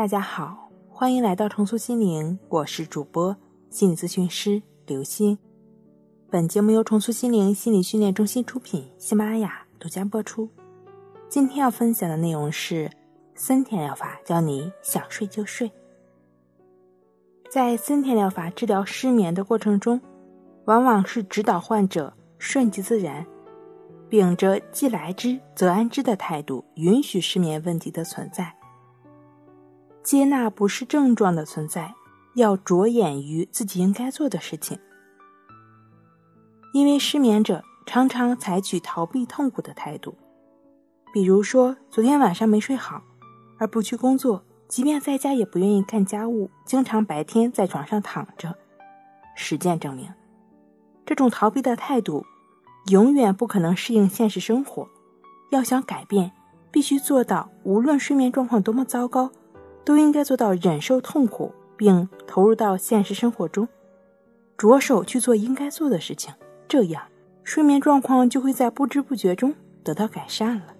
大家好，欢迎来到重塑心灵，我是主播心理咨询师刘星。本节目由重塑心灵心理训练中心出品，喜马拉雅独家播出。今天要分享的内容是森田疗法，教你想睡就睡。在森田疗法治疗失眠的过程中，往往是指导患者顺其自然，秉着既来之则安之的态度，允许失眠问题的存在。接纳不是症状的存在，要着眼于自己应该做的事情。因为失眠者常常采取逃避痛苦的态度，比如说昨天晚上没睡好，而不去工作，即便在家也不愿意干家务，经常白天在床上躺着。实践证明，这种逃避的态度永远不可能适应现实生活。要想改变，必须做到无论睡眠状况多么糟糕。都应该做到忍受痛苦，并投入到现实生活中，着手去做应该做的事情，这样睡眠状况就会在不知不觉中得到改善了。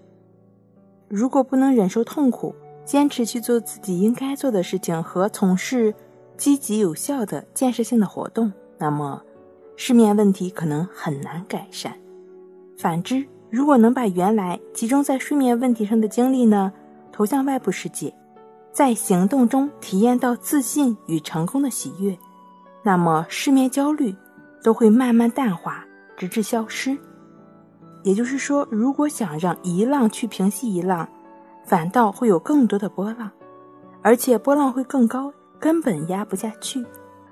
如果不能忍受痛苦，坚持去做自己应该做的事情和从事积极有效的建设性的活动，那么失眠问题可能很难改善。反之，如果能把原来集中在睡眠问题上的精力呢，投向外部世界。在行动中体验到自信与成功的喜悦，那么失眠焦虑都会慢慢淡化，直至消失。也就是说，如果想让一浪去平息一浪，反倒会有更多的波浪，而且波浪会更高，根本压不下去。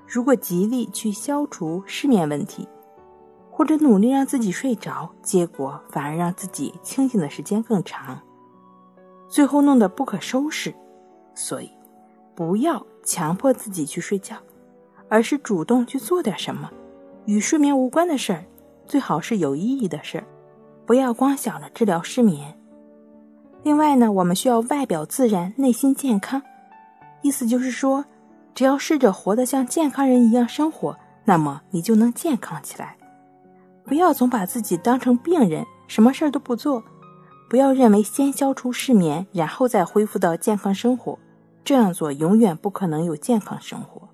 如果极力去消除失眠问题，或者努力让自己睡着，结果反而让自己清醒的时间更长，最后弄得不可收拾。所以，不要强迫自己去睡觉，而是主动去做点什么，与睡眠无关的事儿，最好是有意义的事儿，不要光想着治疗失眠。另外呢，我们需要外表自然，内心健康，意思就是说，只要试着活得像健康人一样生活，那么你就能健康起来。不要总把自己当成病人，什么事儿都不做，不要认为先消除失眠，然后再恢复到健康生活。这样做永远不可能有健康生活。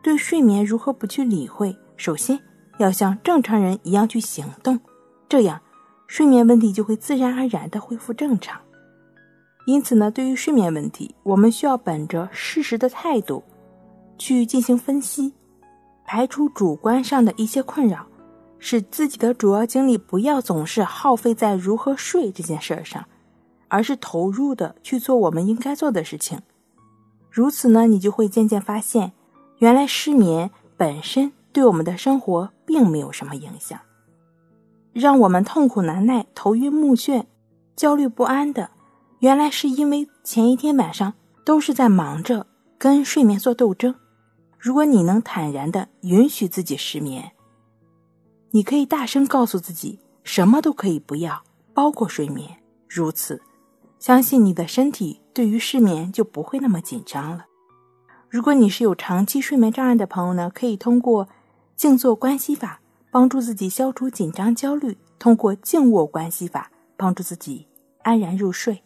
对睡眠如何不去理会？首先要像正常人一样去行动，这样睡眠问题就会自然而然的恢复正常。因此呢，对于睡眠问题，我们需要本着事实的态度去进行分析，排除主观上的一些困扰，使自己的主要精力不要总是耗费在如何睡这件事上，而是投入的去做我们应该做的事情。如此呢，你就会渐渐发现，原来失眠本身对我们的生活并没有什么影响。让我们痛苦难耐、头晕目眩、焦虑不安的，原来是因为前一天晚上都是在忙着跟睡眠做斗争。如果你能坦然的允许自己失眠，你可以大声告诉自己，什么都可以不要，包括睡眠。如此。相信你的身体对于失眠就不会那么紧张了。如果你是有长期睡眠障碍的朋友呢，可以通过静坐观息法帮助自己消除紧张焦虑；通过静卧观息法帮助自己安然入睡。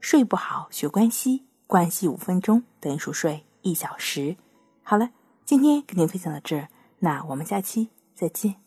睡不好学关息，关息五分钟等于熟睡一小时。好了，今天跟您分享到这儿，那我们下期再见。